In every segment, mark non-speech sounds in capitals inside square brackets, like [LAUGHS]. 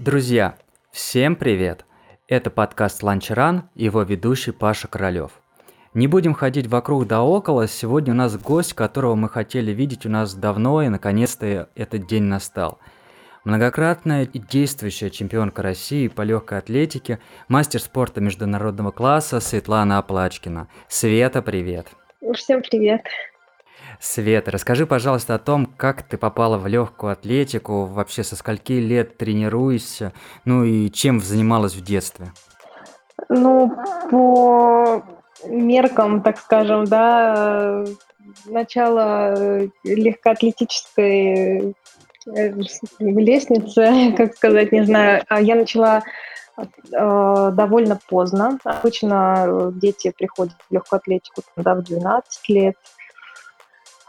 Друзья, всем привет! Это подкаст «Ланчран» и его ведущий Паша Королёв. Не будем ходить вокруг да около, сегодня у нас гость, которого мы хотели видеть у нас давно, и наконец-то этот день настал. Многократная и действующая чемпионка России по легкой атлетике, мастер спорта международного класса Светлана Оплачкина. Света, привет! Всем привет! Света, расскажи, пожалуйста, о том, как ты попала в легкую атлетику, вообще со скольки лет тренируешься, ну и чем занималась в детстве? Ну, по меркам, так скажем, да, начало э, легкоатлетической э, лестницы, [LAUGHS] как сказать, не знаю, а я начала э, довольно поздно. Обычно дети приходят в легкую атлетику да, в 12 лет.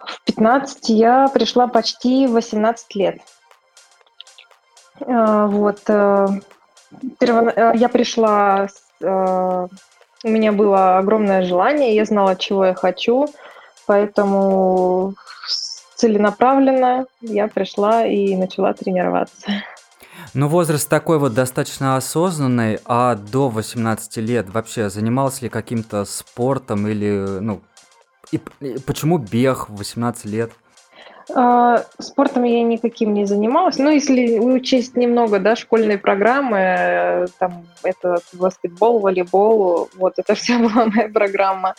В 15 я пришла почти 18 лет. Вот. Я пришла у меня было огромное желание, я знала, чего я хочу, поэтому целенаправленно я пришла и начала тренироваться. Ну, возраст такой вот достаточно осознанный, а до 18 лет вообще занимался ли каким-то спортом или, ну, и, и почему бег в 18 лет? А, спортом я никаким не занималась. Ну, если учесть немного, да, школьные программы, э, там, это баскетбол, волейбол, вот, это [LAUGHS] вся была моя программа.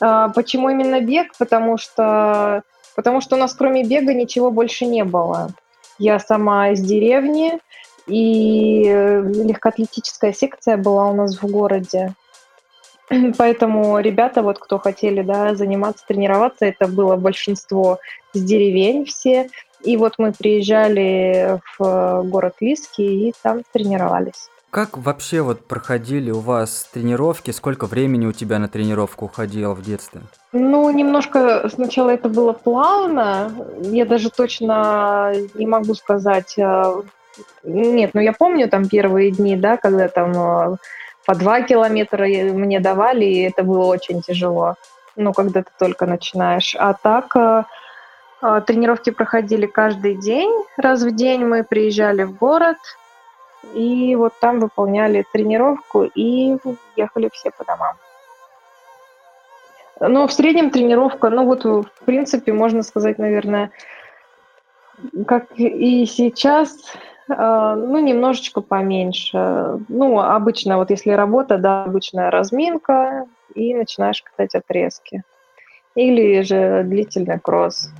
А, почему именно бег? Потому что, потому что у нас кроме бега ничего больше не было. Я сама из деревни, и легкоатлетическая секция была у нас в городе. [CLEARS THROAT] Поэтому ребята, вот кто хотели да, заниматься, тренироваться, это было большинство с деревень все. И вот мы приезжали в город Лиски и там тренировались. Как вообще вот проходили у вас тренировки? Сколько времени у тебя на тренировку уходило в детстве? Ну, немножко сначала это было плавно. Я даже точно не могу сказать. Э, нет, ну я помню там первые дни, да, когда там э, по два километра мне давали, и это было очень тяжело, ну, когда ты только начинаешь. А так э, э, тренировки проходили каждый день, раз в день мы приезжали в город, и вот там выполняли тренировку и ехали все по домам. Ну, в среднем тренировка, ну вот, в принципе, можно сказать, наверное, как и сейчас, ну, немножечко поменьше. Ну, обычно, вот если работа, да, обычная разминка, и начинаешь катать отрезки. Или же длительный кросс.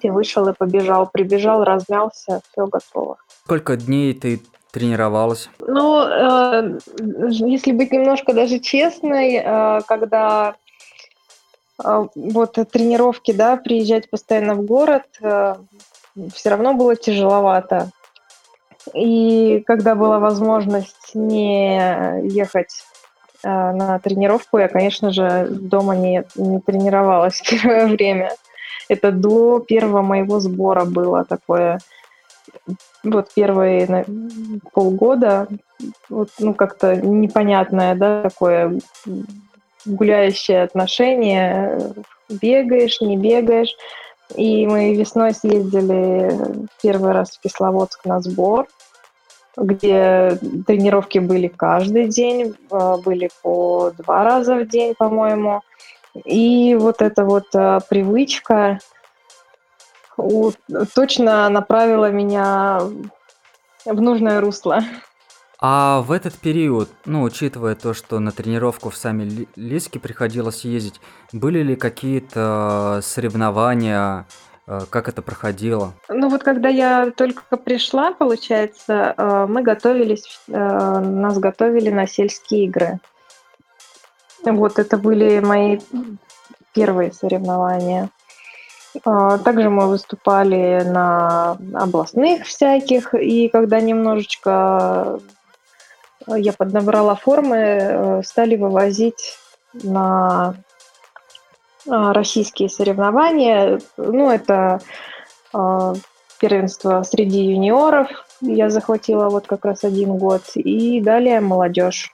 Ты вышел и побежал, прибежал, размялся, все готово. Сколько дней ты тренировалась? Ну, э, если быть немножко даже честной, э, когда э, вот тренировки, да, приезжать постоянно в город, э, все равно было тяжеловато. И когда была возможность не ехать э, на тренировку, я, конечно же, дома не, не тренировалась [LAUGHS] первое время. Это до первого моего сбора было такое. Вот первые на, полгода, вот, ну, как-то непонятное, да, такое гуляющее отношение. Бегаешь, не бегаешь. И мы весной съездили первый раз в Кисловодск на сбор, где тренировки были каждый день, а, были по два раза в день, по-моему. И вот эта вот а, привычка точно направила меня в нужное русло. А в этот период, ну, учитывая то, что на тренировку в сами Лиски приходилось ездить, были ли какие-то соревнования, э, как это проходило? Ну вот когда я только пришла, получается, э, мы готовились, э, нас готовили на сельские игры. Вот это были мои первые соревнования. Также мы выступали на областных всяких, и когда немножечко я поднабрала формы, э, стали вывозить на а, российские соревнования. Ну, это а, первенство среди юниоров. Я захватила вот как раз один год. И далее молодежь.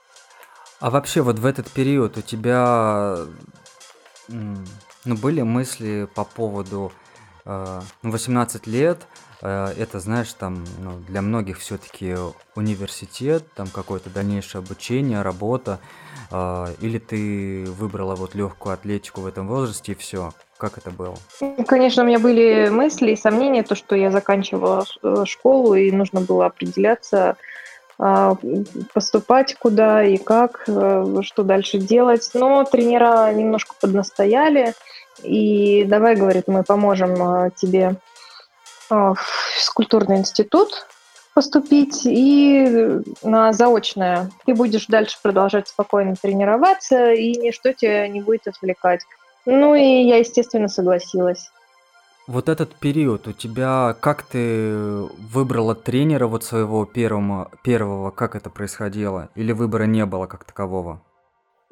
А вообще вот в этот период у тебя ну, были мысли по поводу 18 э, лет, э, это, знаешь, там ну, для многих все-таки университет, там какое-то дальнейшее обучение, работа, э, или ты выбрала вот легкую атлетику в этом возрасте и все? Как это было? Конечно, у меня были мысли и сомнения, то, что я заканчивала э, школу и нужно было определяться, а, поступать куда и как, э, что дальше делать. Но тренера немножко поднастояли, и давай, говорит, мы поможем тебе в физкультурный институт поступить и на заочное. Ты будешь дальше продолжать спокойно тренироваться, и ничто тебя не будет отвлекать. Ну и я, естественно, согласилась. Вот этот период у тебя, как ты выбрала тренера вот своего первого, первого, как это происходило? Или выбора не было как такового?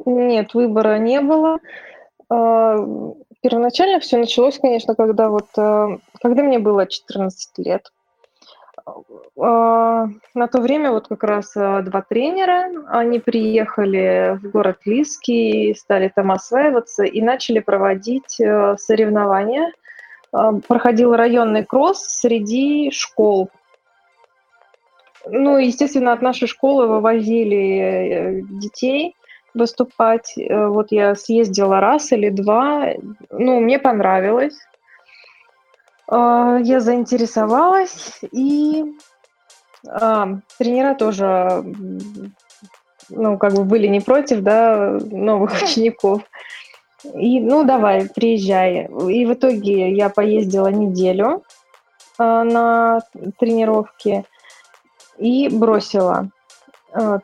Нет, выбора не было. Первоначально все началось, конечно, когда вот, э, когда мне было 14 лет. А, на то время вот как раз э, два тренера, они приехали в город Лиски, стали там осваиваться и начали проводить э, соревнования – проходил районный кросс среди школ. Ну, естественно, от нашей школы вывозили э, детей выступать. Э, вот я съездила раз или два. Ну, мне понравилось. А, я заинтересовалась, и а, тренера тоже, ну, как бы были не против, да, новых учеников. И, ну, давай, приезжай. И в итоге я поездила неделю э, на тренировки и бросила, э,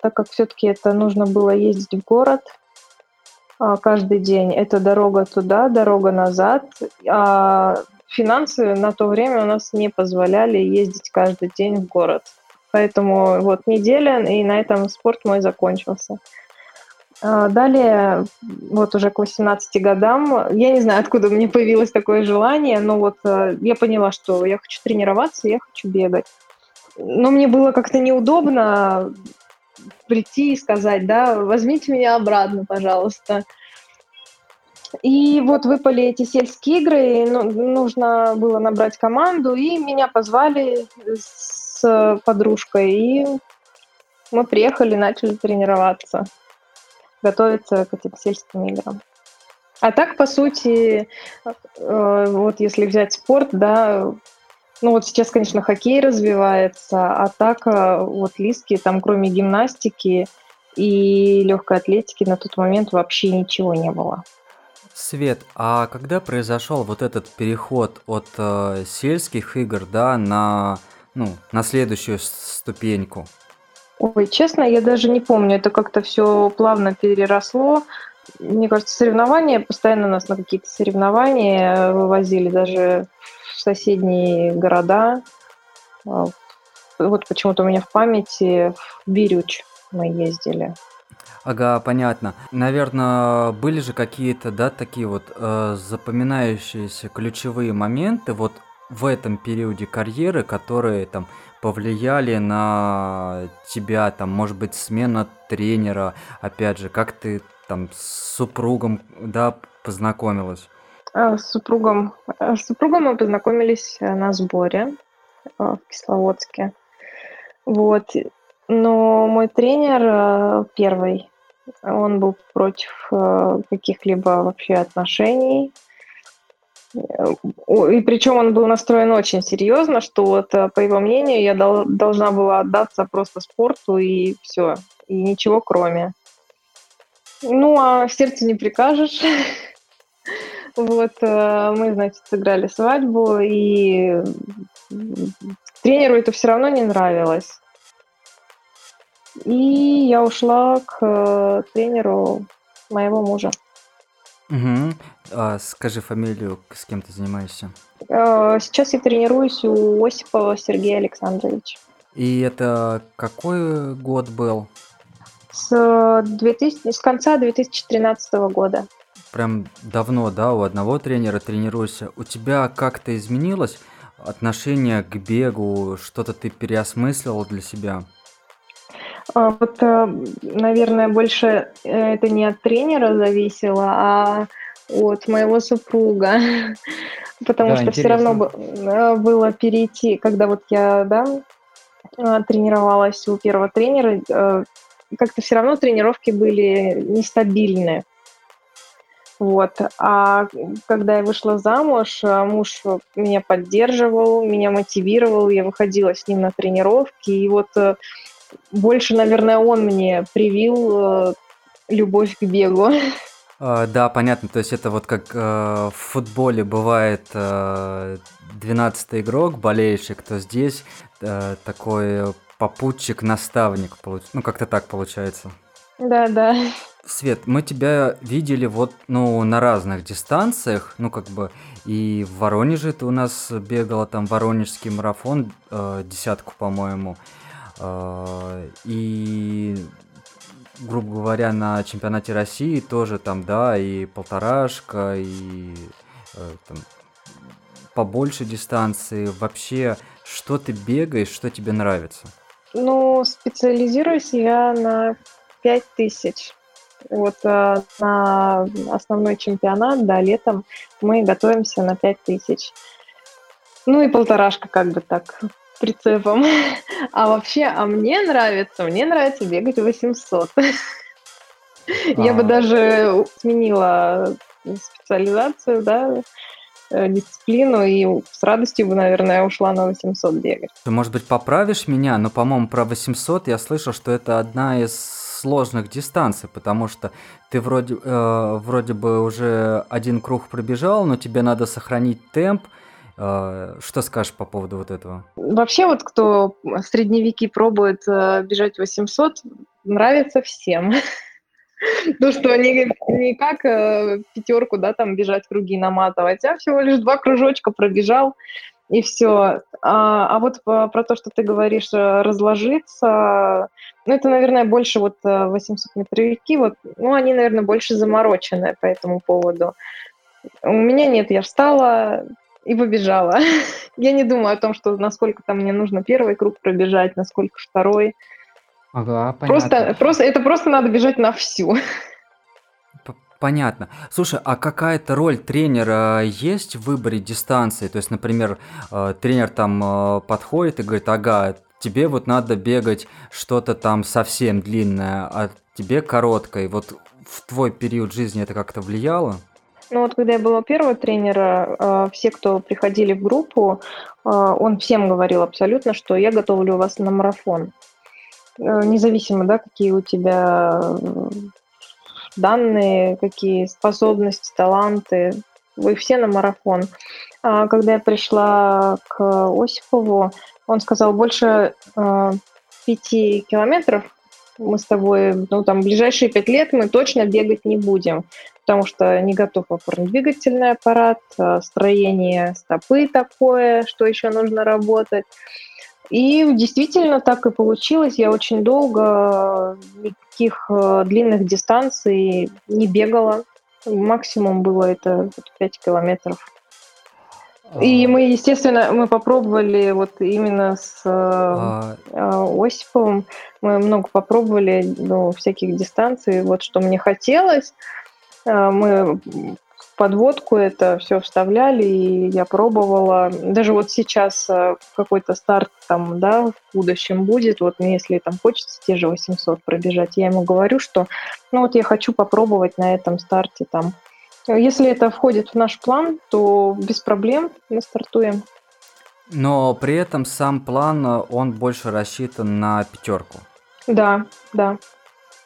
так как все-таки это нужно было ездить в город э, каждый день. Это дорога туда, дорога назад. А финансы на то время у нас не позволяли ездить каждый день в город. Поэтому вот неделя, и на этом спорт мой закончился. А, далее, вот уже к 18 годам, я не знаю, откуда мне появилось такое желание, но вот э, я поняла, что я хочу тренироваться, я хочу бегать. Но мне было как-то неудобно прийти и сказать, да, возьмите меня обратно, пожалуйста. И вот выпали эти сельские игры, и ну, нужно было набрать команду, и меня позвали с подружкой, и мы приехали, начали тренироваться готовиться к этим сельским играм. А так, по сути, э, вот если взять спорт, да, ну вот сейчас, конечно, хоккей развивается, а так э, вот лиски, там кроме гимнастики и легкой атлетики на тот момент вообще ничего не было. Свет, а когда произошел вот этот переход от э, сельских игр, да, на, ну, на следующую ступеньку? Ой, честно, я даже не помню, это как-то все плавно переросло. Мне кажется, соревнования, постоянно нас на какие-то соревнования вывозили даже соседние города. А, вот почему-то у меня в памяти в Бирюч мы ездили. Ага, понятно. Наверное, были же какие-то, да, такие вот э, запоминающиеся ключевые моменты вот в этом периоде карьеры, которые там повлияли на тебя, там, может быть, смена тренера, опять же, как ты там с супругом, да, познакомилась? С супругом, а, с супругом мы познакомились э, на сборе э, в Кисловодске. Вот. Но мой тренер э, первый, он был против каких-либо вообще отношений и причем он был настроен очень серьезно, что вот, э, по его мнению, я дол- должна была отдаться просто спорту и все, и ничего кроме. Ну, а сердце не прикажешь. [LAUGHS] Вот, э, мы, значит, сыграли свадьбу, и тренеру это все равно не нравилось. И я ушла к э, тренеру моего мужа. Угу. А, скажи фамилию, с кем ты занимаешься? Э, сейчас я тренируюсь у Осипова Сергея Александровича. И это какой год был? С, 2000, с конца 2013 года. Прям давно, да, у одного тренера тренируешься. У тебя как-то изменилось отношение к бегу? Что-то ты переосмыслил для себя? А, вот, э, наверное, больше э, это не от тренера зависело, а от моего супруга, [LAUGHS] потому Да, что все равно интересно. э, было перейти, когда вот я, да, тренировалась у первого тренера, как-то все равно тренировки были нестабильные. Вот. А когда я вышла замуж, а, муж меня поддерживал, меня мотивировал, я выходила с ним на тренировки, и вот э, больше, наверное, он мне привил э, любовь к бегу. А, да, понятно. То есть это вот как э, в футболе бывает э, 12 игрок, болельщик, то здесь э, такой попутчик, наставник. Ну, как-то так получается. Да, да. Свет, мы тебя видели вот, ну, на разных дистанциях, ну, как бы, и в Воронеже ты у нас бегала, там, Воронежский марафон, э, десятку, по-моему, э, и, грубо говоря, на чемпионате России тоже там, да, и полторашка, и э, там, побольше дистанции. Вообще, что ты бегаешь, что тебе нравится? Ну, специализируюсь я на 5000. Вот э, на основной чемпионат, да, летом мы готовимся на 5000. Ну и полторашка как бы так прицепом. [LAUGHS] А вообще, а мне нравится, мне нравится бегать 800. [LAUGHS] Я бы А, даже сменила специализацию, да, э, дисциплину, и с радостью бы, наверное, ушла на 800 бегать. Ты, может быть, поправишь меня, но, по-моему, про 800 я слышал, что это одна из сложных дистанций, потому что ты вроде, э, вроде бы уже один круг пробежал, но тебе надо сохранить темп. Э, что скажешь по поводу вот этого? Вообще вот кто средневеки пробует э, бежать 800, нравится всем. [LAUGHS] То, что не, не как э, пятерку, да, там бежать круги наматывать, а всего лишь два кружочка пробежал, и все. А, а вот по- про то, что ты говоришь, э, разложиться, ну, это, наверное, больше вот э, 800-метровики, вот, ну, они, наверное, больше замороченные по этому поводу. У меня нет, я встала и побежала. [LAUGHS] Я не думаю о том, что насколько там мне нужно первый круг пробежать, насколько второй. Ага, Просто, просто, это просто надо бежать на всю. [LAUGHS] Понятно. Слушай, а какая-то роль тренера есть в выборе дистанции? То есть, например, э, тренер там э, подходит и говорит, ага, тебе вот надо бегать что-то там совсем длинное, а тебе короткое. Вот в твой период жизни это как-то влияло? Ну вот когда я была первого тренера, э, все, кто приходили в группу, э, он всем говорил абсолютно, что я готовлю вас на марафон. Э, Независимо, да, какие у тебя э, данные, какие способности, таланты, вы все на марафон. А когда я пришла к Осипову, он сказал, больше э, пяти километров мы с тобой, ну, там, ближайшие пять лет мы точно бегать не будем, потому что не готов опорно-двигательный аппарат, э, строение стопы такое, что еще нужно работать. И действительно так и получилось. Я очень долго никаких э, длинных дистанций не бегала. Максимум было это 5 километров. И мы, естественно, мы попробовали вот именно с э, А, э, Осиповым, мы много попробовали ну, всяких дистанций, вот что мне хотелось. Э, Мы подводку это все вставляли, и я пробовала. Даже вот сейчас э, какой-то старт там, да, в будущем будет, вот мне если там хочется те же 800 пробежать, я ему говорю, что ну вот я хочу попробовать на этом старте там. Если это входит в наш план, то без проблем мы стартуем. но при этом сам план, э, он больше рассчитан на пятерку. Да, да.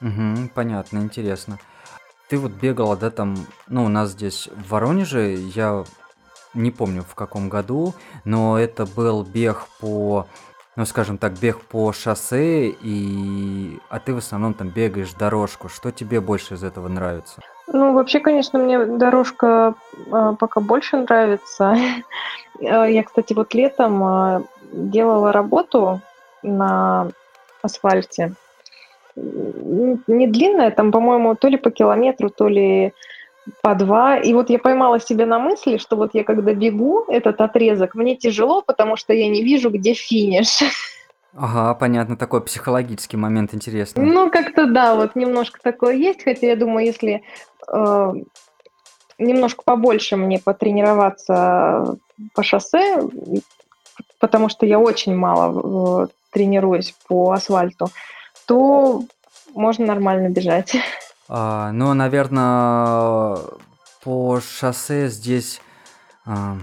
Угу, понятно, интересно. Ты вот бегала, да, там, ну, у нас здесь в Воронеже, я не помню в каком году, но это был бег по, ну, скажем так, бег по шоссе, и... а ты в основном там бегаешь дорожку. Что тебе больше из этого нравится? Ну, вообще, конечно, мне дорожка э, пока больше нравится. Э, [LAUGHS] Я, кстати, вот летом э, делала работу на асфальте. Не длинная, там, по-моему, то ли по километру, то ли по два. И вот я поймала себя на мысли, что вот я когда бегу этот отрезок, мне тяжело, потому что я не вижу, где финиш. Ага, понятно, такой психологический момент интересный. Ну, как-то да, вот немножко такое есть, хотя я думаю, если э, немножко побольше мне потренироваться по шоссе, потому что я очень мало э, тренируюсь по асфальту, то можно нормально бежать. А, ну, наверное, по шоссе здесь а,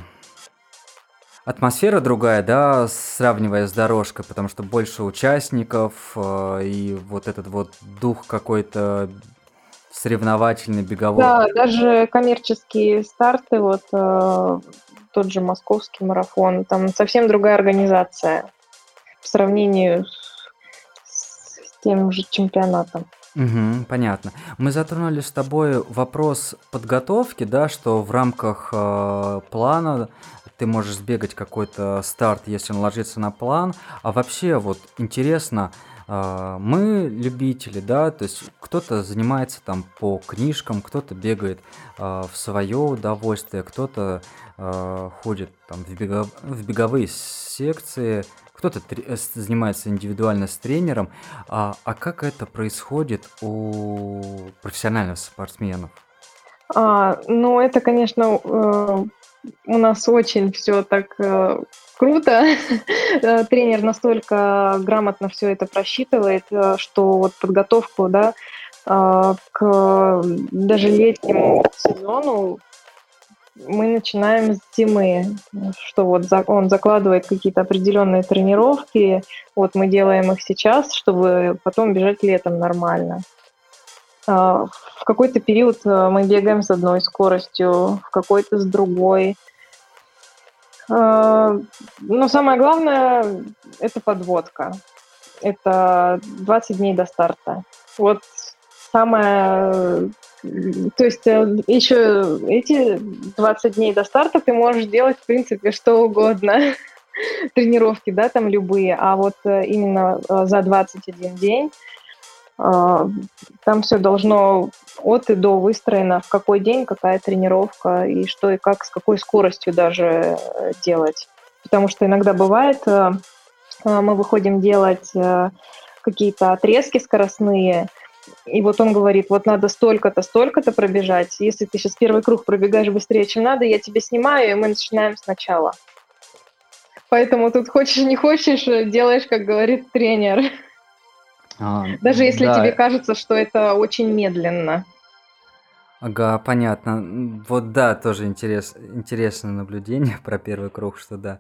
атмосфера другая, да, сравнивая с дорожкой, потому что больше участников а, и вот этот вот дух какой-то соревновательный, беговой. Да, даже коммерческие старты, вот э, тот же московский марафон, там совсем другая организация по сравнению с, с тем же чемпионатом. Угу, понятно. Мы затронули с тобой вопрос подготовки, да, что в рамках э, плана ты можешь сбегать какой-то старт, если он ложится на план. А вообще вот интересно, э, мы любители, да, то есть кто-то занимается там по книжкам, кто-то бегает э, в свое удовольствие, кто-то э, ходит там в, бего- в беговые секции, кто-то э, занимается индивидуально с тренером, а, а как это происходит у профессиональных спортсменов? А, ну, это, конечно, э, у нас очень все так э, круто. [LAUGHS] Тренер настолько грамотно все это просчитывает, что вот подготовку, да, к даже летнему сезону мы начинаем с зимы, что вот он закладывает какие-то определенные тренировки, вот мы делаем их сейчас, чтобы потом бежать летом нормально. А, в какой-то период э, мы бегаем с одной скоростью, в какой-то с другой. А, но самое главное – это подводка. Это 20 дней до старта. Вот самое то есть э, еще эти 20 дней до старта ты можешь делать, в принципе, что угодно. [LAUGHS] Тренировки, да, там любые. А вот э, именно э, за 21 день там все должно от и до выстроено, в какой день какая тренировка и что и как, с какой скоростью даже делать. Потому что иногда бывает, мы выходим делать какие-то отрезки скоростные, и вот он говорит, вот надо столько-то, столько-то пробежать. Если ты сейчас первый круг пробегаешь быстрее, чем надо, я тебя снимаю, и мы начинаем сначала. Поэтому тут хочешь не хочешь, делаешь, как говорит тренер. А, Даже если да. тебе кажется, что это очень медленно. Ага, понятно. Вот да, тоже интерес, интересное наблюдение [LAUGHS] про первый круг, что да.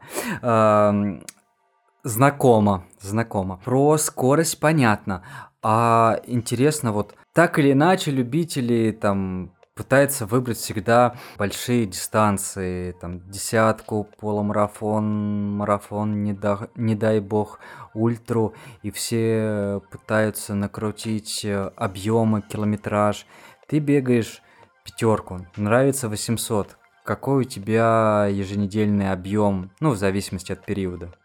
Знакомо, знакомо. Про скорость понятно. А интересно, вот так или иначе любители там пытаются выбрать всегда большие дистанции, там десятку, полумарафон, марафон, не, да, не дай бог, ультру, и все пытаются накрутить э, объемы, километраж. Ты бегаешь пятерку, нравится 800. Какой у тебя еженедельный объем, ну, в зависимости от периода?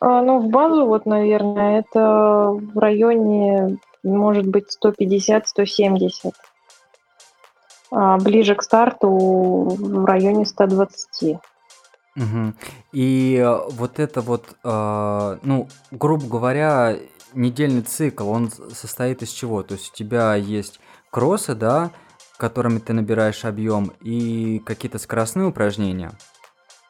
А, ну, в базу, вот, наверное, это в районе, может быть, 150-170. А ближе к старту в районе 120. Угу. И э, вот это вот, э, ну, грубо говоря, недельный цикл, он состоит из чего? То есть у тебя есть кроссы, да, которыми ты набираешь объем, и какие-то скоростные упражнения –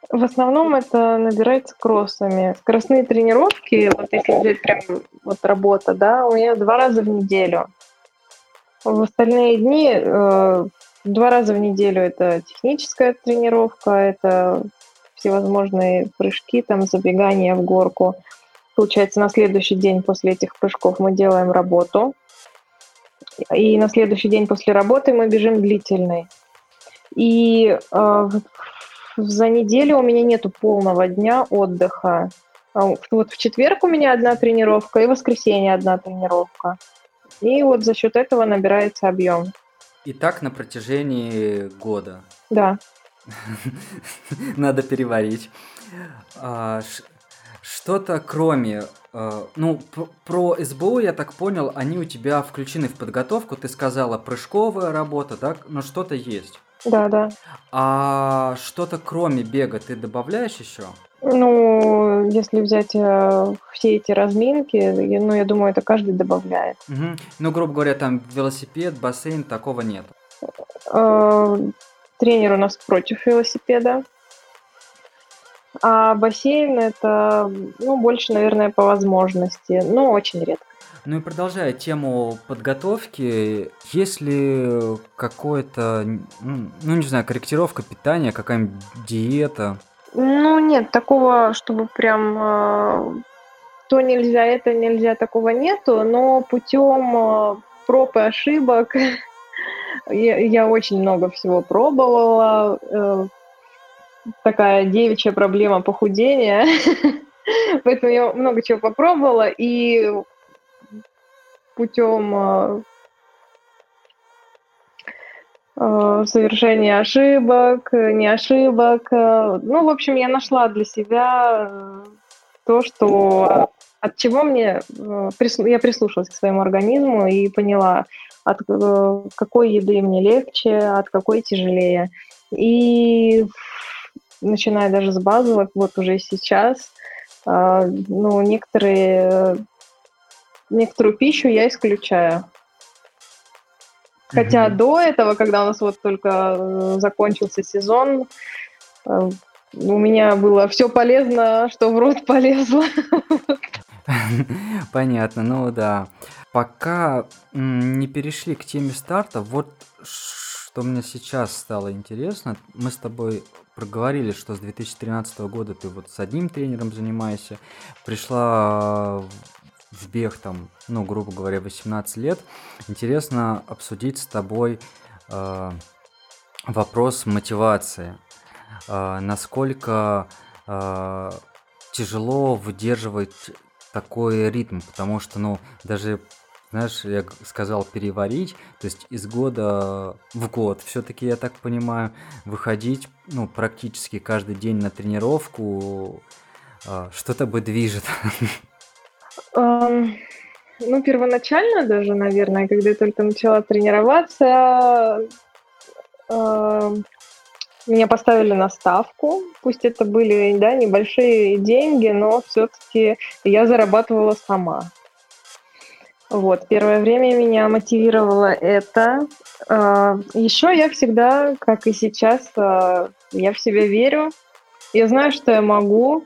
в основном это набирается кроссами. Скоростные тренировки, вот если взять прям вот работа, да, у меня два раза в неделю. В остальные дни э, два раза в неделю это техническая тренировка, это всевозможные прыжки, там забегания в горку. Получается, на следующий день после этих прыжков мы делаем работу. И на следующий день после работы мы бежим длительный. И э, за неделю у меня нету полного дня отдыха. А вот в четверг у меня одна тренировка, и в воскресенье одна тренировка. И вот за счет этого набирается объем. И так на протяжении года. Да. [LAUGHS] Надо переварить. А, что-то кроме... А, ну, про СБУ, я так понял, они у тебя включены в подготовку. Ты сказала прыжковая работа, так? Но что-то есть. Да, да. А что-то кроме бега ты добавляешь еще? Ну, если взять э, все эти разминки, ну, я думаю, это каждый добавляет. Угу. Ну, грубо говоря, там велосипед, бассейн, такого нет. Э, тренер у нас против велосипеда. А бассейн это, ну, больше, наверное, по возможности, но очень редко. Ну и продолжая тему подготовки, есть ли какое-то, ну не знаю, корректировка питания, какая-нибудь диета? Ну нет, такого, чтобы прям э, то нельзя, это нельзя, такого нету, но путем э, проб и ошибок [LAUGHS] я, я очень много всего пробовала. Э, такая девичья проблема похудения. [LAUGHS] Поэтому я много чего попробовала, и путем э, э, совершения ошибок, не ошибок. Э, ну, в общем, я нашла для себя то, что от чего мне я прислушалась к своему организму и поняла, от какой еды мне легче, от какой тяжелее. И начиная даже с базовых, вот уже сейчас, ну, некоторые некоторую пищу я исключаю. Хотя mm-hmm. до этого, когда у нас вот только э, закончился сезон, э, у меня было все полезно, что в рот полезло. [LAUGHS] Понятно, ну да. Пока не перешли к теме старта, вот что мне сейчас стало интересно. Мы с тобой проговорили, что с 2013 года ты вот с одним тренером занимаешься. Пришла в там, ну, грубо говоря, 18 лет, интересно обсудить с тобой э, вопрос мотивации. Э, насколько э, тяжело выдерживать такой ритм, потому что, ну, даже знаешь, я сказал переварить, то есть из года в год, все-таки, я так понимаю, выходить, ну, практически каждый день на тренировку, что-то бы движет. [LAUGHS] Ну, первоначально даже, наверное, когда я только начала тренироваться, меня поставили на ставку. Пусть это были да, небольшие деньги, но все-таки я зарабатывала сама. Вот, первое время меня мотивировало это. Еще я всегда, как и сейчас, а, я в себя верю. Я знаю, что я могу.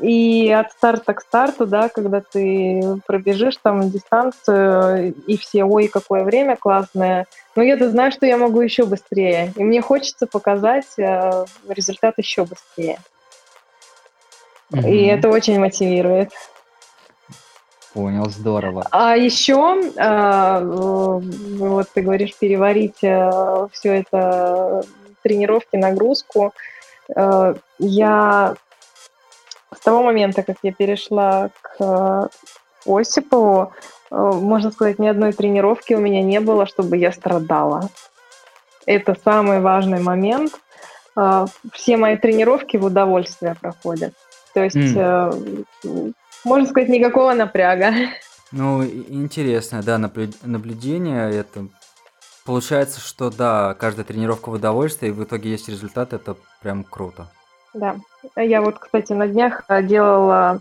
И от старта к старту, да, когда ты пробежишь там дистанцию, и все, ой, какое время классное, но я-то знаю, что я могу еще быстрее. И мне хочется показать э, результат еще быстрее. Mm-hmm. И это очень мотивирует. Понял, здорово. А еще, э, вот ты говоришь, переварить э, все это тренировки, нагрузку. Э, я того момента, как я перешла к э, Осипову, э, можно сказать, ни одной тренировки у меня не было, чтобы я страдала. Это самый важный момент. Э, все мои тренировки в удовольствие проходят. То есть, mm. можно сказать, никакого напряга. Ну, интересно, да, наблюдение это Получается, что да, каждая тренировка в удовольствие, и в итоге есть результат, это прям круто. Да. Я вот, кстати, на днях э, делала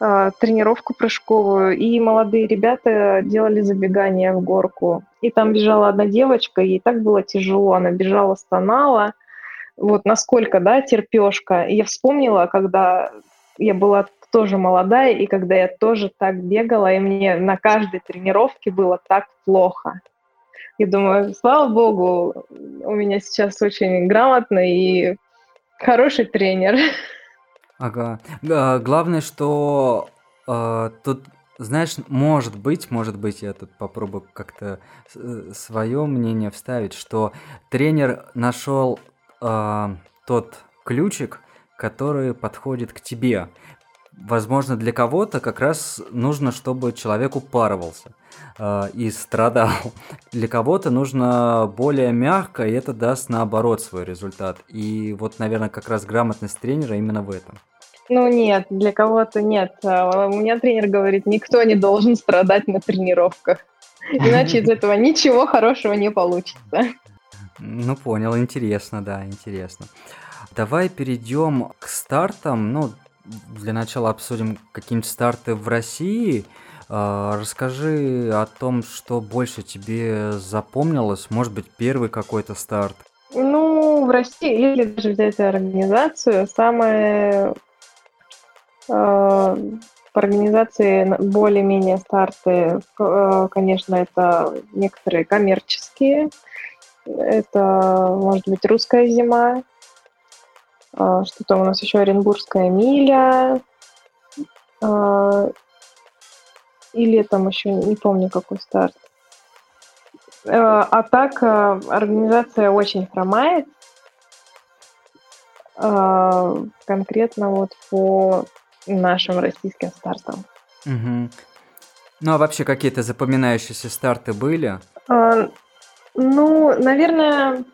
э, тренировку прыжковую, и молодые ребята делали забегание в горку. И там бежала одна девочка, ей так было тяжело, она бежала, стонала. Вот насколько, да, терпешка. И я вспомнила, когда я была тоже молодая, и когда я тоже так бегала, и мне на каждой тренировке было так плохо. Я думаю, слава богу, у меня сейчас очень грамотно и Хороший тренер. Ага. Главное, что э, тут, знаешь, может быть, может быть, я тут попробую как-то э, свое мнение вставить, что тренер нашел э, тот ключик, который подходит к тебе. Возможно, для кого-то как раз нужно, чтобы человек упарывался э, и страдал. Для кого-то нужно более мягко, и это даст наоборот свой результат. И вот, наверное, как раз грамотность тренера именно в этом. Ну нет, для кого-то нет. А, у меня тренер говорит, никто не должен страдать на тренировках. [LAUGHS] Иначе из этого ничего хорошего не получится. Ну, понял, интересно, да, интересно. Давай перейдем к стартам. Ну, для начала обсудим какие-нибудь старты в России. А, расскажи о том, что больше тебе запомнилось, может быть, первый какой-то старт. Ну, в России, если даже взять организацию, самое э, по организации более-менее старты, э, конечно, это некоторые коммерческие. Это, может быть, русская зима, что-то у нас еще Оренбургская миля, или там еще не помню какой старт. А так организация очень хромает, конкретно вот по нашим российским стартом. Угу. Ну а вообще какие-то запоминающиеся старты были? А, ну, наверное,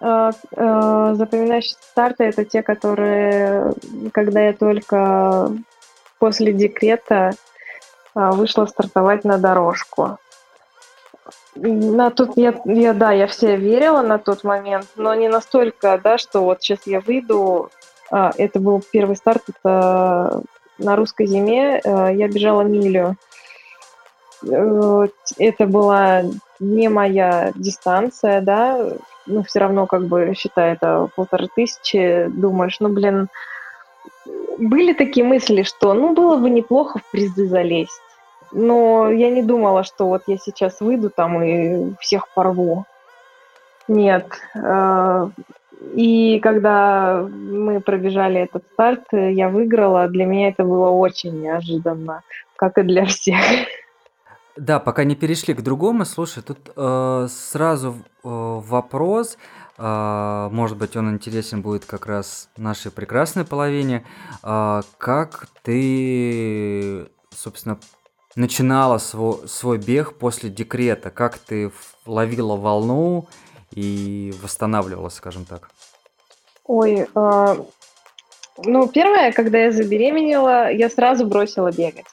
а, а, запоминающиеся старты это те, которые, когда я только после декрета вышла стартовать на дорожку. На тот я, я, да, я все верила на тот момент, но не настолько, да, что вот сейчас я выйду а, это был первый старт, это на русской зиме. Э, я бежала милю. Э, это была не моя дистанция, да, но все равно, как бы, считай, это полторы тысячи, думаешь, ну, блин, были такие мысли, что, ну, было бы неплохо в призы залезть. Но я не думала, что вот я сейчас выйду там и всех порву. Нет. Э, и когда мы пробежали этот старт, я выиграла. Для меня это было очень неожиданно, как и для всех. Да, пока не перешли к другому, слушай, тут э, сразу э, вопрос, э, может быть, он интересен будет как раз нашей прекрасной половине. Э, как ты, собственно, начинала свой, свой бег после декрета? Как ты ловила волну и восстанавливалась, скажем так? Ой, э, ну, первое, когда я забеременела, я сразу бросила бегать.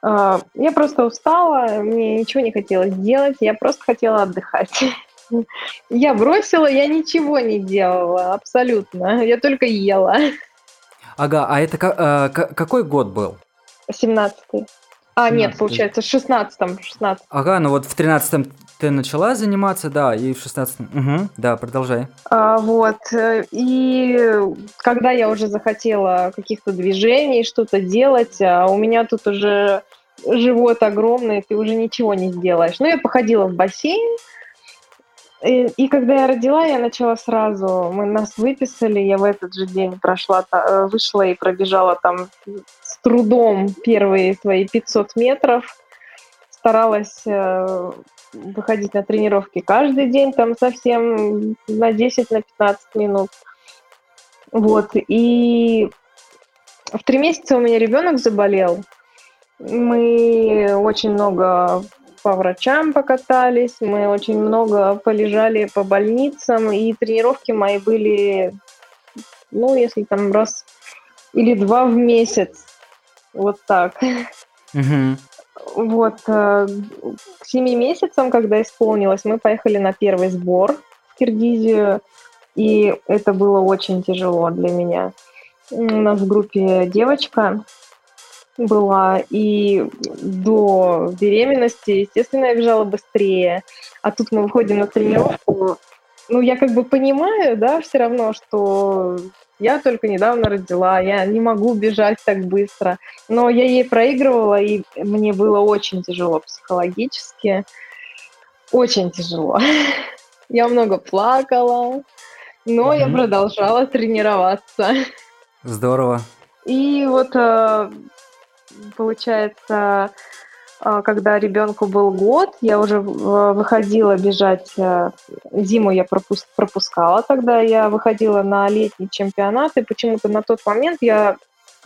Я просто устала, мне ничего не хотелось делать, я просто хотела отдыхать. [LAUGHS] [LAUGHS] Я бросила, я ничего не делала, абсолютно. Я только ела. Ага, а это э, какой год был? 17-й. А, нет, получается, в 16-м. 16 ага, ну вот в 13-м ты начала заниматься, да, и в 16 Угу, да, продолжай. А, вот, э, и когда я уже захотела каких-то движений, что-то делать, а у меня тут уже живот огромный, ты уже ничего не сделаешь. Ну, я походила в бассейн, и, и когда я родила, я начала сразу, мы нас выписали, я в этот же день прошла, э, вышла и пробежала там с трудом первые свои 500 метров, старалась э, выходить на тренировки каждый день, там совсем на 10, на 15 минут. Вот, и в три месяца у меня ребенок заболел. Мы очень много по врачам покатались, мы очень много полежали по больницам, и тренировки мои были, ну, если там раз или два в месяц, вот так. Угу. Вот, э, к семи месяцам, когда исполнилось, мы поехали на первый сбор в Киргизию, и это было очень тяжело для меня. У нас в группе девочка была, и до беременности, естественно, я бежала быстрее. А тут мы выходим на тренировку. Ну, я как бы понимаю, да, все равно, что я только недавно родила, я не могу бежать так быстро. Но я ей проигрывала, и мне было очень тяжело психологически. Очень тяжело. [LAUGHS] Я много плакала, но mm-hmm. я продолжала тренироваться. Здорово. И вот э, получается, а, когда ребенку был год, я уже выходила бежать. Э, зиму я пропускала тогда, я выходила на летний чемпионат, и почему-то на тот момент я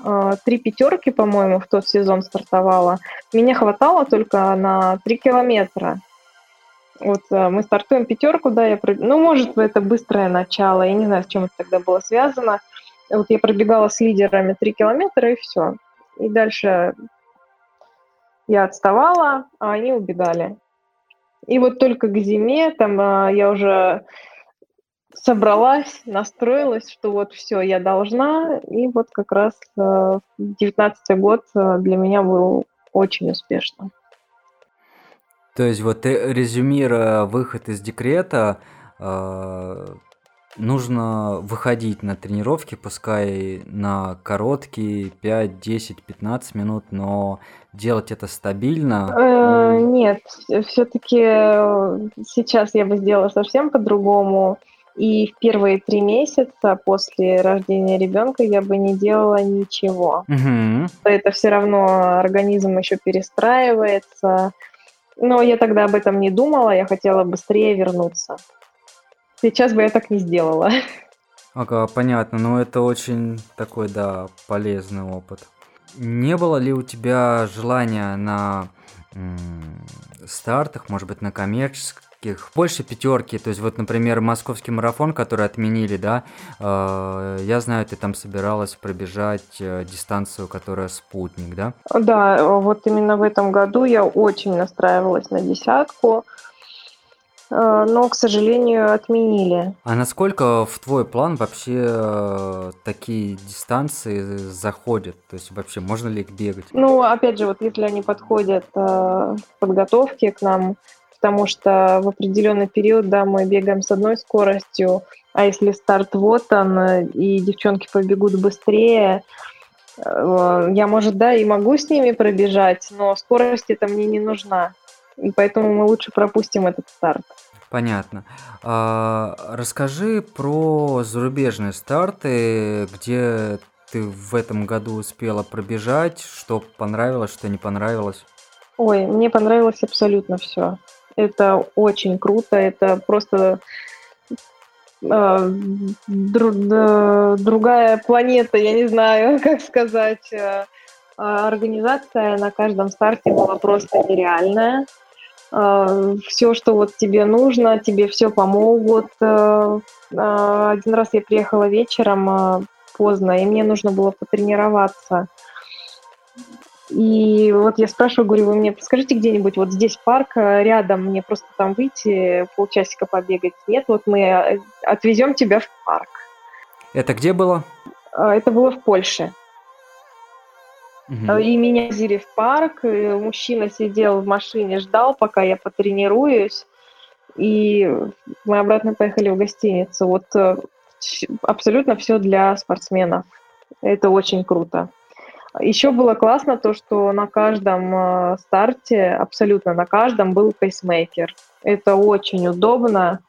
э, три пятерки, по-моему, в тот сезон стартовала. Меня хватало только на три километра. Вот э, мы стартуем пятерку, да, я проб... ну, может, это быстрое начало, я не знаю, с чем это тогда было связано. Вот я пробегала с лидерами три километра, и все. И дальше я отставала, а они убегали. И вот только к зиме там а, я уже собралась, настроилась, что вот все, я должна. И вот как раз э, 19 год э, для меня был очень успешно. То есть вот резюмируя выход из декрета, э, нужно выходить на тренировки, пускай на короткие 5, 10, 15 минут, но делать это стабильно. Э, нет, все-таки э, сейчас я бы сделала совсем по-другому. И в первые три месяца после рождения ребенка я бы не делала ничего. Угу. Это все равно организм еще перестраивается. Но я тогда об этом не думала, я хотела быстрее вернуться. Сейчас бы я так не сделала. Ага, понятно. Но это очень такой, да, полезный опыт. Не было ли у тебя желания на м, стартах, может быть, на коммерческих, больше пятерки? То есть, вот, например, московский марафон, который отменили, да, э, я знаю, ты там собиралась пробежать э, дистанцию, которая спутник, да? Да, вот именно в этом году я очень настраивалась на десятку. Э, но, к сожалению, отменили. А насколько в твой план вообще э, такие дистанции заходят? То есть вообще можно ли их бегать? Ну, опять же, вот если они подходят э, в подготовке к нам, потому что в определенный период, да, мы бегаем с одной скоростью, а если старт вот он, и девчонки побегут быстрее, я, может, да, и могу с ними пробежать, но скорость это мне не нужна. И поэтому мы лучше пропустим этот старт. Понятно. А, расскажи про зарубежные старты, где ты в этом году успела пробежать, что понравилось, что не понравилось. Ой, мне понравилось абсолютно все. Это очень круто, это просто дру, другая планета, я не знаю, [LAUGHS] как сказать. Э, организация на каждом старте была просто нереальная. А, все, что вот тебе нужно, тебе все помогут. Э, а, один раз я приехала вечером поздно, и мне нужно было потренироваться. И вот я спрашиваю, говорю, вы мне подскажите где-нибудь, вот здесь парк рядом, мне просто там выйти, полчасика побегать. Нет, вот мы э, отвезем тебя в парк. Это где было? Это было в Польше. Угу. И меня взяли в парк, мужчина сидел в машине, ждал, пока я потренируюсь, и мы обратно поехали в гостиницу. Вот э, абсолютно все для спортсменов. Это очень круто. Еще было классно то, что на каждом э, старте, абсолютно на каждом, был пейсмейкер. Это очень удобно.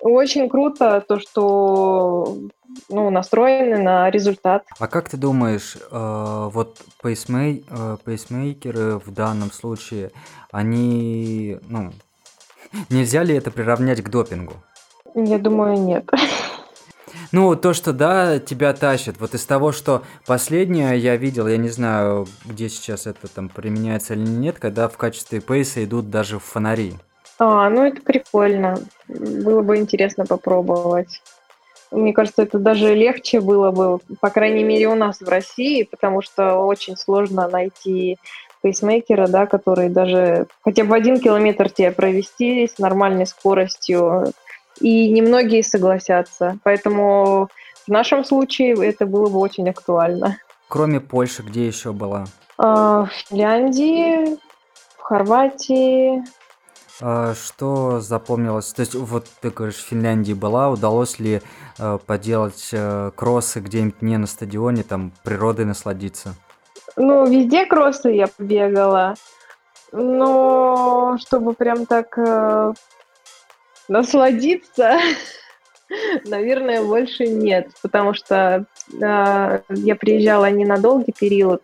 Очень круто то, что ну, настроены на результат. А как ты думаешь, э, вот пейсмей, э, пейсмейкеры в данном случае, они, ну, [LAUGHS] нельзя ли это приравнять к допингу? Я думаю, нет. [LAUGHS] Ну, то, что, да, тебя тащит. Вот из того, что последнее я видел, я не знаю, где сейчас это там применяется или нет, когда в качестве пейса идут даже в фонари. А, ну это прикольно. Было бы интересно попробовать. Мне кажется, это даже легче было бы, по крайней мере, у нас в России, потому что очень сложно найти пейсмейкера, да, который даже хотя бы один километр тебе провести с нормальной скоростью, и немногие согласятся. Поэтому в нашем случае это было бы очень актуально. Кроме Польши, где еще была? А, в Финляндии, в Хорватии, а, что запомнилось? То есть, вот ты говоришь, в Финляндии была, удалось ли э, поделать э, кроссы где-нибудь не на стадионе, там природой насладиться? Ну, везде кроссы я побегала, но чтобы прям так э, насладиться, [LAUGHS] наверное, больше нет, потому что э, я приезжала не на долгий период,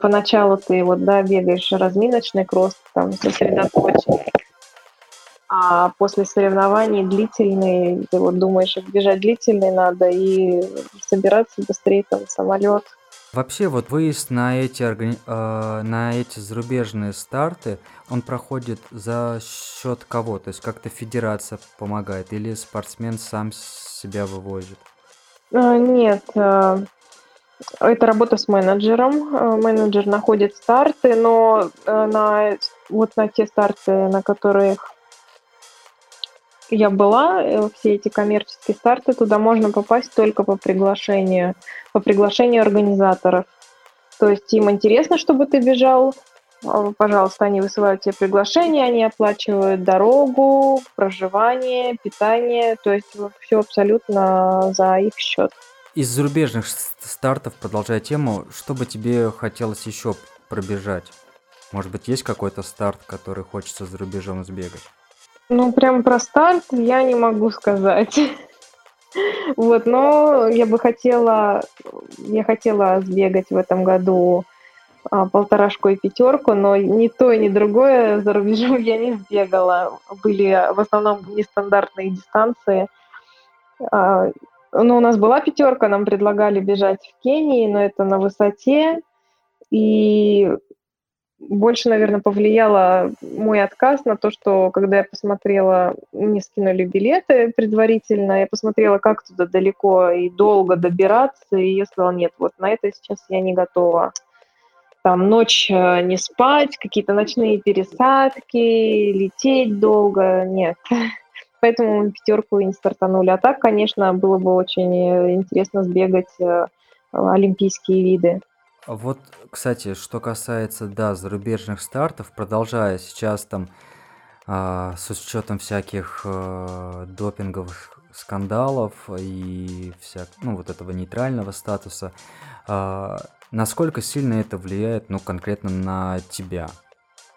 поначалу ты вот, да, бегаешь разминочный кросс, там, сосредоточен, а после соревнований длительный, ты вот думаешь, бежать длительный надо и собираться быстрее там самолет. Вообще, вот выезд на эти, органи... э, на эти зарубежные старты, он проходит за счет кого? То есть как-то федерация помогает или спортсмен сам себя вывозит? А, нет, а, это работа с менеджером. Э, менеджер находит старты, но э, на, вот на те старты, на которых я была, э, все эти коммерческие старты, туда можно попасть только по приглашению, по приглашению организаторов. То есть им интересно, чтобы ты бежал, пожалуйста, они высылают тебе приглашение, они оплачивают дорогу, проживание, питание, то есть все абсолютно за их счет. Из зарубежных стартов, продолжая тему, что бы тебе хотелось еще пробежать? Может быть, есть какой-то старт, который хочется за рубежом сбегать? Ну, прям про старт я не могу сказать. [LAUGHS] Вот, но я бы хотела, я хотела сбегать в этом году а, полторашку и пятерку, но ни то, ни другое за рубежом [LAUGHS] я не сбегала. Были в основном нестандартные дистанции. Ну, у нас была пятерка, нам предлагали бежать в Кении, но это на высоте. И больше, наверное, повлияло мой отказ на то, что когда я посмотрела, мне скинули билеты предварительно, я посмотрела, как туда далеко и долго добираться, и я сказала, нет, вот на это сейчас я не готова. Там ночь э, не спать, какие-то ночные пересадки, лететь долго, нет. Поэтому пятерку и не стартанули. А так, конечно, было бы очень э, интересно сбегать э, олимпийские виды. Вот, кстати, что касается, да, зарубежных стартов, продолжая сейчас там а, с учетом всяких а, допинговых скандалов и вся, ну, вот этого нейтрального статуса, а, насколько сильно это влияет, ну, конкретно на тебя?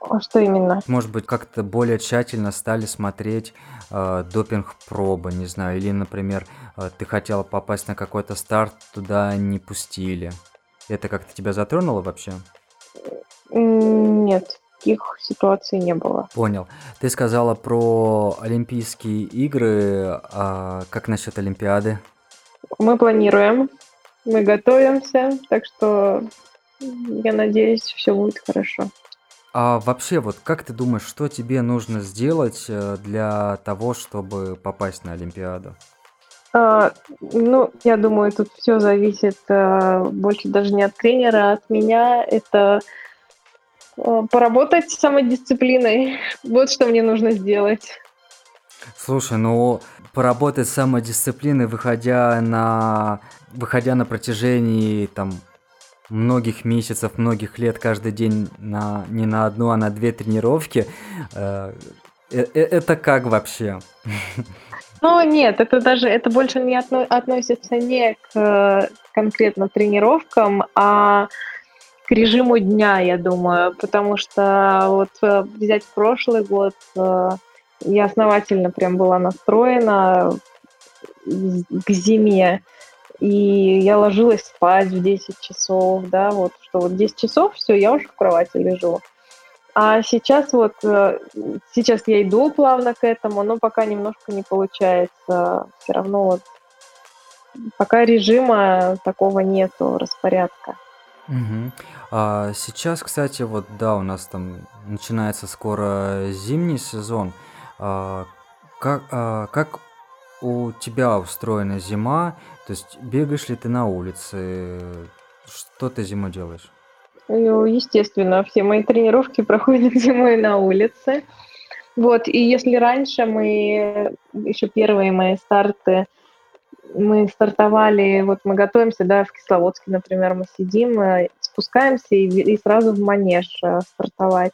А что именно? Может быть, как-то более тщательно стали смотреть э, допинг-пробы, не знаю, или, например, э, ты хотела попасть на какой-то старт, туда не пустили. Это как-то тебя затронуло вообще? Нет, таких ситуаций не было. Понял. Ты сказала про Олимпийские игры. А как насчет Олимпиады? Мы планируем, мы готовимся, так что я надеюсь, все будет хорошо. А вообще, вот как ты думаешь, что тебе нужно сделать э, для того, чтобы попасть на Олимпиаду? А, ну, я думаю, тут все зависит а, больше даже не от тренера, а от меня. Это а, поработать с самодисциплиной. [LAUGHS] Вот что мне нужно сделать. Слушай, ну поработать с самодисциплиной, выходя на выходя на протяжении там многих месяцев, многих лет каждый день на не на одну, а на две тренировки, э, э, э это как вообще? Ну, нет, это даже, это больше не отно, относится не к конкретно тренировкам, а к режиму дня, я думаю, потому что вот взять прошлый год, я основательно прям была настроена к зиме, и я ложилась спать в 10 часов, да, вот, что вот 10 часов, все, я уже в кровати лежу. А сейчас вот, э, сейчас я иду плавно к этому, но пока немножко не получается. Все равно вот пока режима такого нету, распорядка. Угу. А сейчас, кстати, вот да, у нас там начинается скоро зимний сезон. А, как, а, как у тебя устроена зима? То есть бегаешь ли ты на улице? Что ты зимой делаешь? Ну, естественно, все мои тренировки [LAUGHS] проходят зимой на улице. Вот, и если раньше мы, еще первые мои старты, мы стартовали, вот мы готовимся, да, в Кисловодске, например, мы сидим, э, спускаемся и, и сразу в манеж э, стартовать.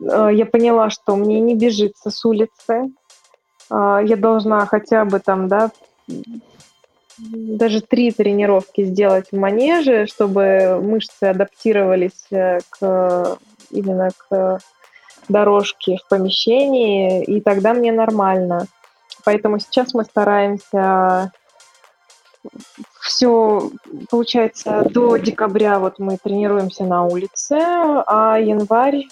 Э, я поняла, что мне не бежится с улицы, я должна хотя бы там, да, даже три тренировки сделать в манеже, чтобы мышцы адаптировались э, к, именно к дорожке в помещении, и тогда мне нормально. Поэтому сейчас мы стараемся все, получается, до декабря вот мы тренируемся на улице, а январь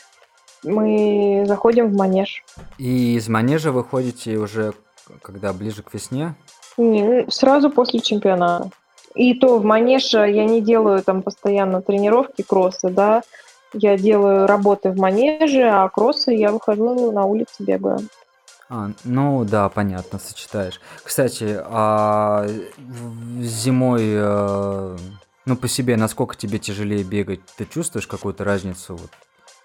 мы заходим в манеж. И из манежа вы ходите уже когда ближе к весне? Не, ну, сразу после чемпионата. И то в манеж я не делаю там постоянно тренировки, кроссы, да. Я делаю работы в манеже, а кроссы я выхожу на улицу, бегаю. А, ну да, понятно, сочетаешь. Кстати, а зимой, э, ну по себе, насколько тебе тяжелее бегать? Ты чувствуешь какую-то разницу вот,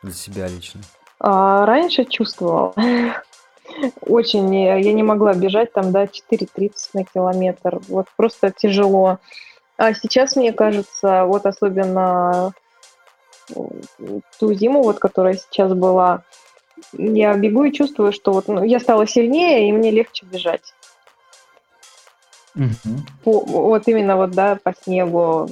для себя лично? А, раньше чувствовал. [LAUGHS] Очень, я не могла бежать там, да, 4.30 на километр. Вот просто тяжело. А сейчас, мне кажется, вот особенно ту зиму, вот, которая сейчас была, я бегу и чувствую, что вот ну, я стала сильнее, и мне легче бежать. Мгм. По, вот именно вот, да, по снегу.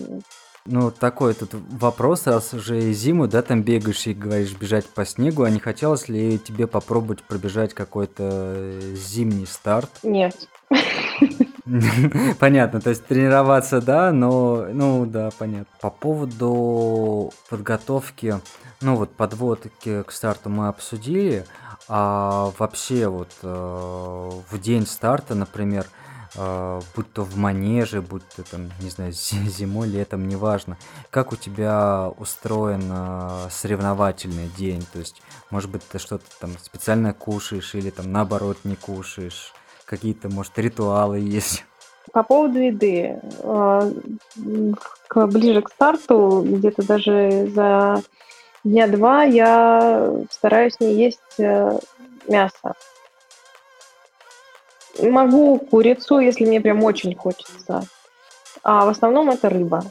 Ну, такой тут вопрос, раз уже зиму, да, там бегаешь и говоришь бежать по снегу, а не хотелось ли тебе попробовать пробежать какой-то э, зимний старт? Нет. [LAUGHS] Понятно, то есть тренироваться, да, но, ну да, понятно. По поводу подготовки, ну вот подводки к старту мы обсудили, а вообще вот э, в день старта, например, будь то в манеже, будь то там, не знаю, [LAUGHS] зимой, летом, неважно, как у тебя устроен э, соревновательный день, то есть, может быть, ты что-то там специально кушаешь или там наоборот не кушаешь, какие-то, может, ритуалы есть? По поводу еды. Э, ближе к старту, где-то даже за дня два я стараюсь не есть э, мясо. Могу курицу, если мне прям очень хочется. А в основном это рыба.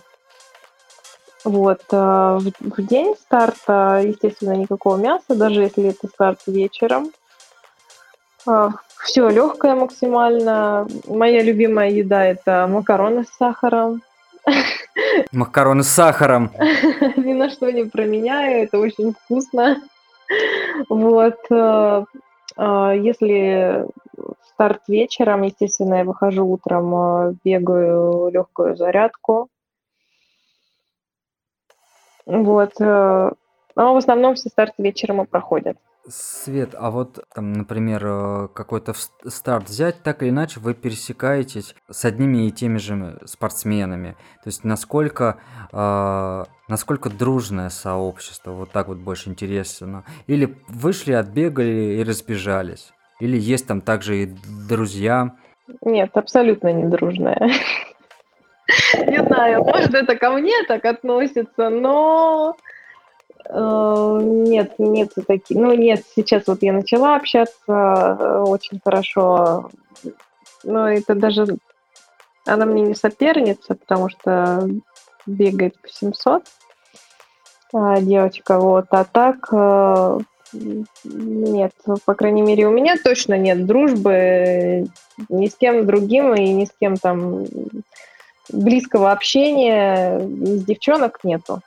Вот. э, В, день старта, естественно, никакого мяса, даже если это старт вечером. Все легкое максимально. Моя любимая еда это макароны с сахаром. Макароны с сахаром. [LAUGHS] Ни на что не променяю, это очень вкусно. Вот. э, э, Если старт вечером, естественно, я выхожу утром, э, бегаю легкую зарядку. Вот. э, Но в основном все старты вечером и проходят. Свет, а вот там, например, э, какой-то старт взять, так или иначе вы пересекаетесь с одними и теми же спортсменами. То есть насколько, э, насколько дружное сообщество, вот так вот больше интересно. Или вышли, отбегали и разбежались. Или есть там также и друзья. Нет, абсолютно не дружная. [LAUGHS] Не знаю, может, это ко мне так относится, но э, нет, нет таких. Ну, нет, сейчас вот я начала общаться э, очень хорошо, но это даже она мне не соперница, потому что бегает по 700 а, девочка, вот, а так э, нет, по крайней мере, у меня точно нет дружбы ни с кем другим и ни с кем там близкого общения с девчонок нету.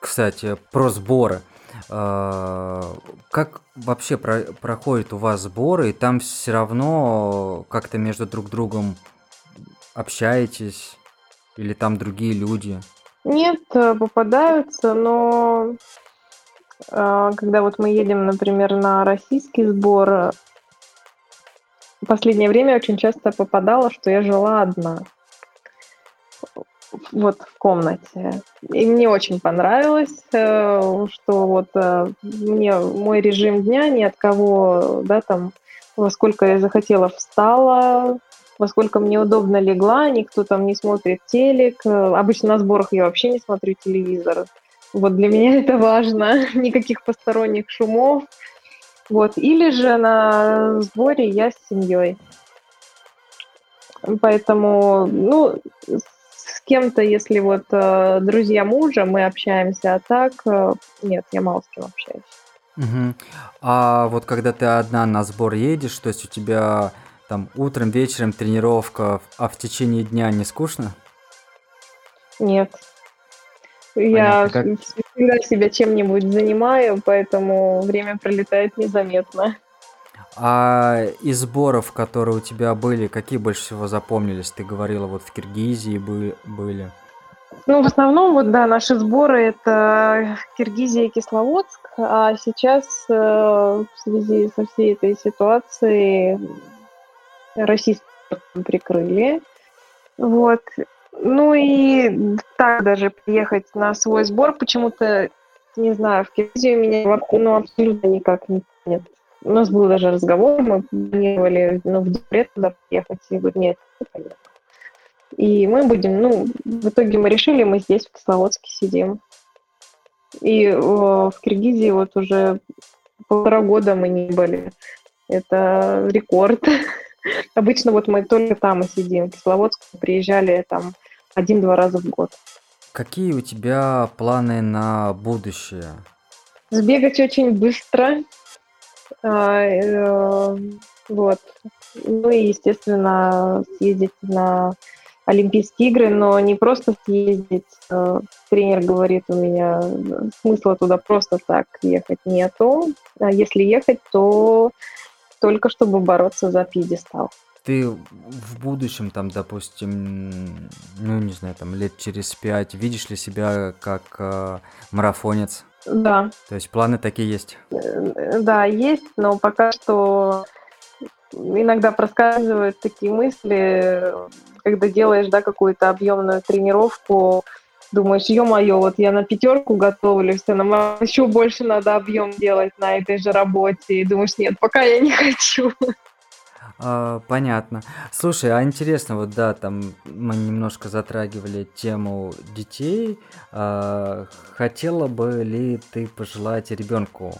Кстати, про сборы. Э, Как вообще про- проходят у вас сборы? И там все равно как-то между друг другом общаетесь? Или там другие люди? Нет, э, попадаются, но э, когда вот мы едем, например, на российский сбор, в последнее время очень часто попадало, что я жила одна. Вот в комнате. И мне очень понравилось, э, что вот э, мне мой режим дня ни от кого, да, там, во сколько я захотела встала, во сколько мне удобно легла, никто там не смотрит телек. Э, Обычно на сборах я вообще не смотрю телевизор. Вот для меня [LAUGHS] это важно. Никаких посторонних шумов. Вот. Или же на сборе я с семьей. Поэтому, ну, с кем-то, если вот э, друзья мужа, мы общаемся, а так э, нет, я мало с кем общаюсь. Мгм. А вот когда ты одна на сбор едешь, то есть у тебя там утром, вечером тренировка, а в течение дня не скучно? Нет. Я Понятно, как... всегда себя чем-нибудь занимаю, поэтому время пролетает незаметно. А из сборов, которые у тебя были, какие больше всего запомнились? Ты говорила, вот в Киргизии бы- были. Ну, в основном, вот, да, наши сборы это Киргизия и Кисловодск, а сейчас э, в связи со всей этой ситуацией российский прикрыли. Вот. Ну и так даже приехать на свой сбор почему-то, не знаю, в Киргизию меня ну, абсолютно никак не нет. У нас был даже разговор, мы планировали ну, в декабре туда приехать, и говорю, нет, не. И мы будем, ну, в итоге мы решили, мы здесь, в Кисловодске сидим. И э, в Киргизии вот уже полтора года мы не были. Это рекорд. [LAUGHS] Обычно вот мы только там и сидим. В Кисловодск приезжали там один-два раза в год. какие у тебя планы на будущее? Сбегать очень быстро. А, э, вот. Ну и, естественно, съездить на Олимпийские игры, но не просто съездить. Э, тренер говорит, у меня смысла туда просто так ехать нету. А если ехать, то только чтобы бороться за пьедестал. Ты в будущем, там, допустим, ну, не знаю, там, лет через пять, видишь ли себя как э, марафонец? Да. То есть планы такие есть? Э, да, есть, но пока что иногда проскальзывают такие мысли, когда делаешь, да, какую-то объемную тренировку, думаешь, ё-моё, вот я на пятерку готовлюсь, а нам еще больше надо объем делать на этой же работе. И думаешь, нет, пока я не [LAUGHS] хочу. А, понятно. Слушай, а интересно, вот да, там мы немножко затрагивали тему детей. А, хотела бы ли ты пожелать ребенку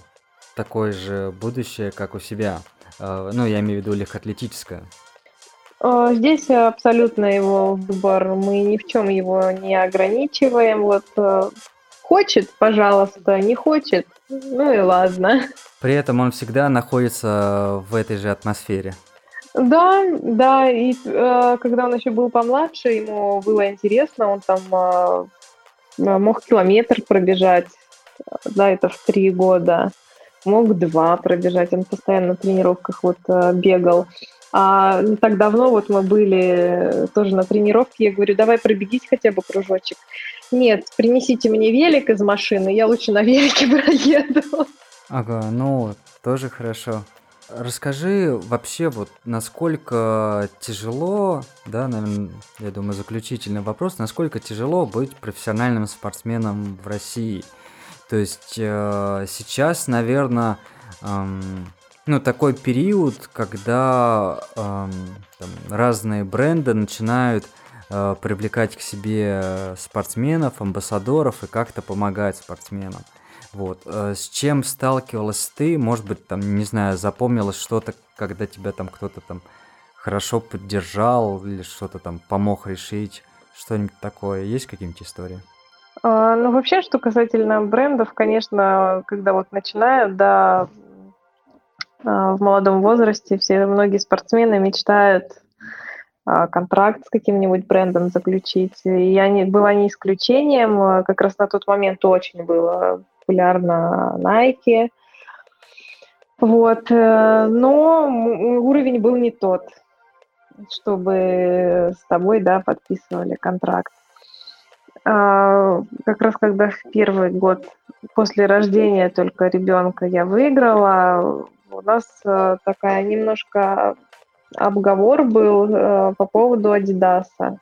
такое же будущее, как у себя? А, ну, я имею в виду легкоатлетическое. А, здесь абсолютно его выбор. Мы ни в чем его не ограничиваем. Вот э, хочет, пожалуйста, не хочет, ну и ладно. При этом он всегда находится в этой же атмосфере. Да, да, и э, когда он еще был помладше, ему было интересно, он там э, мог километр пробежать, да, это в три года, мог два пробежать, он постоянно на тренировках вот э, бегал. А не так давно вот мы были тоже на тренировке, я говорю, давай пробегись хотя бы кружочек. Нет, принесите мне велик из машины, я лучше на велике [LAUGHS] проеду. Ага, ну, тоже хорошо. Расскажи вообще, вот насколько тяжело, да, наверное, я думаю, заключительный вопрос, насколько тяжело быть профессиональным спортсменом в России? То есть э, сейчас, наверное, ну, такой период, когда эм, там, разные бренды начинают э, привлекать к себе спортсменов, амбассадоров и как-то помогать спортсменам. Вот. Э, с чем сталкивалась ты? Может быть, там, не знаю, запомнилось что-то, когда тебя там кто-то там хорошо поддержал или что-то там помог решить? Что-нибудь такое? Есть какие-нибудь истории? А, ну, вообще, что касательно брендов, конечно, когда вот начинают, да, в молодом возрасте все многие спортсмены мечтают а, контракт с каким-нибудь брендом заключить. И я не, была не исключением. Как раз на тот момент очень было популярна Nike. Вот. Э, но уровень был не тот, чтобы с тобой, да, подписывали контракт. А, как раз когда в первый год после рождения только ребенка я выиграла, у нас э, такая немножко обговор был э, по поводу Адидаса.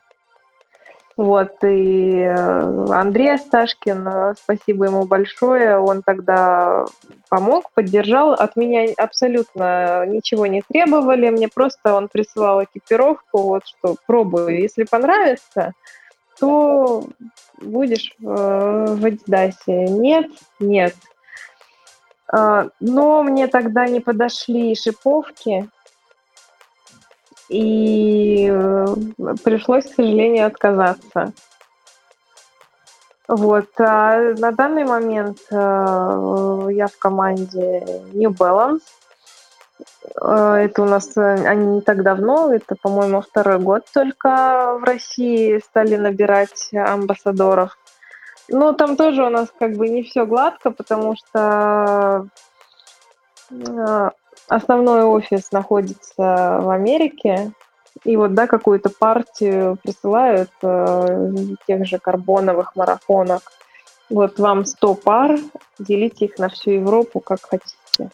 Вот, и э, Андрей Асташкин, спасибо ему большое, он тогда помог, поддержал. От меня абсолютно ничего не требовали, мне просто он присылал экипировку, вот что пробую. Если понравится, то будешь э, в Адидасе. Нет, нет. А, но мне тогда не подошли шиповки, и э, пришлось, к сожалению, отказаться. Вот. А на данный момент э, я в команде New Balance. Э, это у нас они не так давно, это, по-моему, второй год только в России стали набирать амбассадоров. Ну, там тоже у нас как бы не все гладко, потому что основной офис находится в Америке, и вот, да, какую-то партию присылают э, тех же карбоновых марафонок. Вот вам 100 пар, делите их на всю Европу, как хотите.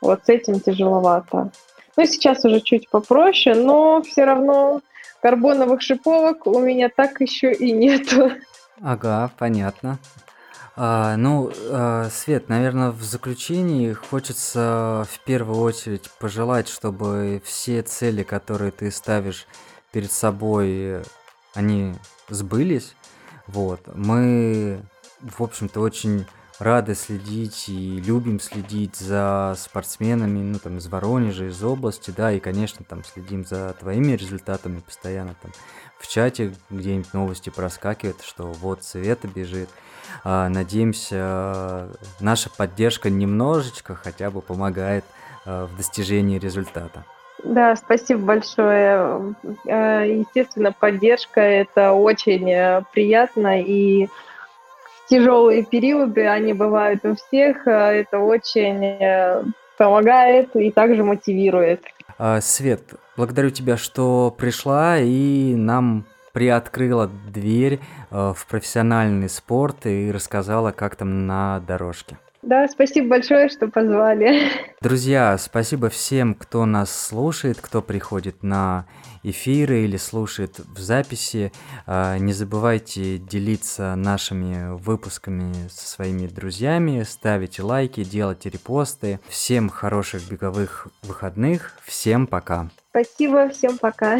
Вот с этим тяжеловато. Ну, сейчас уже чуть попроще, но все равно карбоновых шиповок у меня так еще и нету. Ага, понятно. А, ну, а, Свет, наверное, в заключении хочется в первую очередь пожелать, чтобы все цели, которые ты ставишь перед собой, они сбылись. Вот. Мы, в общем-то, очень рады следить и любим следить за спортсменами, ну, там, из Воронежа, из области, да, и, конечно, там, следим за твоими результатами постоянно, там, в чате где-нибудь новости проскакивают, что вот Света бежит. А, надеемся, наша поддержка немножечко хотя бы помогает а, в достижении результата. Да, спасибо большое. Э, естественно, поддержка это очень э, приятно и тяжелые периоды, они бывают у всех. Э, это очень помогает и также мотивирует. А, Свет, благодарю тебя, что пришла и нам приоткрыла дверь в профессиональный спорт и рассказала, как там на дорожке. Да, спасибо большое, что позвали. [LAUGHS] Друзья, спасибо всем, кто нас слушает, кто приходит на эфиры или слушает в записи. А, не забывайте делиться нашими выпусками со своими друзьями, ставить лайки, делать репосты. Всем хороших беговых выходных. Всем пока. Спасибо, всем пока.